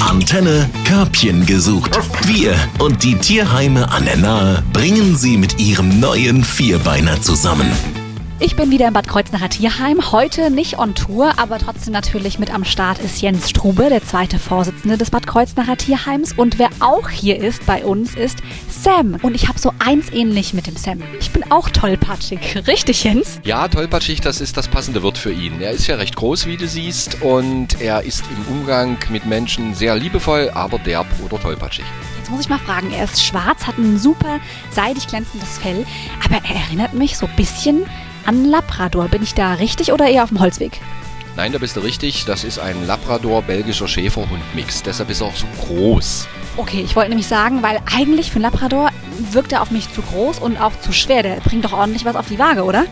Antenne Körbchen gesucht. Wir und die Tierheime an der Nahe bringen sie mit ihrem neuen Vierbeiner zusammen. Ich bin wieder im Bad Kreuznacher Tierheim. Heute nicht on Tour, aber trotzdem natürlich mit am Start ist Jens Strube, der zweite Vorsitzende des Bad Kreuznacher Tierheims. Und wer auch hier ist bei uns, ist Sam. Und ich habe so eins ähnlich mit dem Sam. Ich bin auch tollpatschig. Richtig, Jens? Ja, tollpatschig, das ist das passende Wort für ihn. Er ist ja recht groß, wie du siehst, und er ist im Umgang mit Menschen sehr liebevoll, aber derb oder tollpatschig. Jetzt muss ich mal fragen, er ist schwarz, hat ein super seidig glänzendes Fell, aber er erinnert mich so ein bisschen an Labrador. Bin ich da richtig oder eher auf dem Holzweg? Nein, da bist du richtig. Das ist ein Labrador-belgischer Schäferhund-Mix. Deshalb ist er auch so groß. Okay, ich wollte nämlich sagen, weil eigentlich für einen Labrador wirkt er auf mich zu groß und auch zu schwer. Der bringt doch ordentlich was auf die Waage, oder?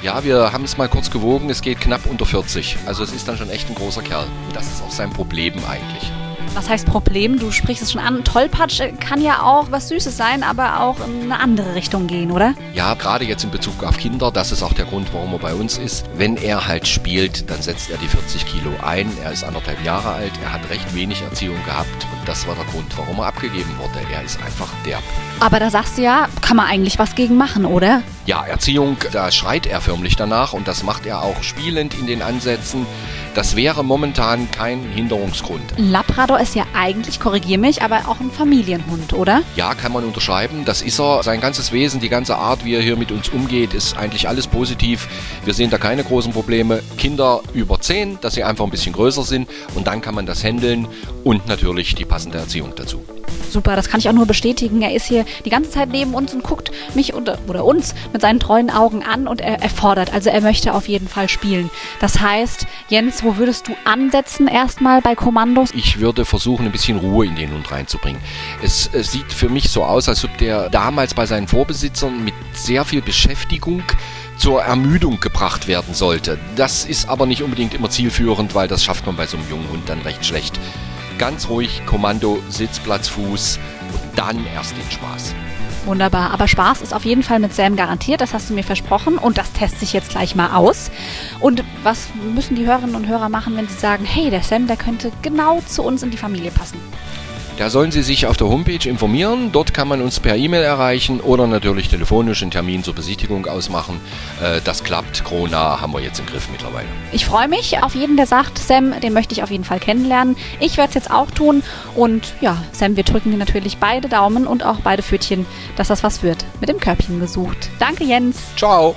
Ja, wir haben es mal kurz gewogen. Es geht knapp unter 40. Also es ist dann schon echt ein großer Kerl. Das ist auch sein Problem eigentlich was heißt Problem? Du sprichst es schon an. Tollpatsch kann ja auch was Süßes sein, aber auch in eine andere Richtung gehen, oder? Ja, gerade jetzt in Bezug auf Kinder, das ist auch der Grund, warum er bei uns ist. Wenn er halt spielt, dann setzt er die 40 Kilo ein. Er ist anderthalb Jahre alt, er hat recht wenig Erziehung gehabt und das war der Grund, warum er abgegeben wurde. Er ist einfach derb. Aber da sagst du ja, kann man eigentlich was gegen machen, oder? Ja, Erziehung, da schreit er förmlich danach und das macht er auch spielend in den Ansätzen. Das wäre momentan kein Hinderungsgrund. Labrador ist ja eigentlich, korrigier mich, aber auch ein Familienhund, oder? Ja, kann man unterschreiben. Das ist er. Sein ganzes Wesen, die ganze Art, wie er hier mit uns umgeht, ist eigentlich alles positiv. Wir sehen da keine großen Probleme. Kinder über 10, dass sie einfach ein bisschen größer sind und dann kann man das handeln und natürlich die passende Erziehung dazu. Super, das kann ich auch nur bestätigen. Er ist hier die ganze Zeit neben uns und guckt mich oder, oder uns mit seinen treuen Augen an und er, er fordert. Also er möchte auf jeden Fall spielen. Das heißt, Jens, wo würdest du ansetzen erstmal bei Kommandos? Ich würde versuchen, ein bisschen Ruhe in den Hund reinzubringen. Es, es sieht für mich so aus, als ob der damals bei seinen Vorbesitzern mit sehr viel Beschäftigung zur Ermüdung gebracht werden sollte. Das ist aber nicht unbedingt immer zielführend, weil das schafft man bei so einem jungen Hund dann recht schlecht ganz ruhig Kommando, Sitzplatz, Fuß und dann erst den Spaß. Wunderbar. Aber Spaß ist auf jeden Fall mit Sam garantiert. Das hast du mir versprochen. Und das teste ich jetzt gleich mal aus. Und was müssen die Hörerinnen und Hörer machen, wenn sie sagen, hey, der Sam, der könnte genau zu uns in die Familie passen? Da sollen Sie sich auf der Homepage informieren. Dort kann man uns per E-Mail erreichen oder natürlich telefonisch einen Termin zur Besichtigung ausmachen. Äh, das klappt. Corona haben wir jetzt im Griff mittlerweile. Ich freue mich auf jeden, der sagt, Sam, den möchte ich auf jeden Fall kennenlernen. Ich werde es jetzt auch tun. Und ja, Sam, wir drücken dir natürlich beide Daumen und auch beide Pfötchen, dass das was wird. Mit dem Körbchen gesucht. Danke, Jens. Ciao.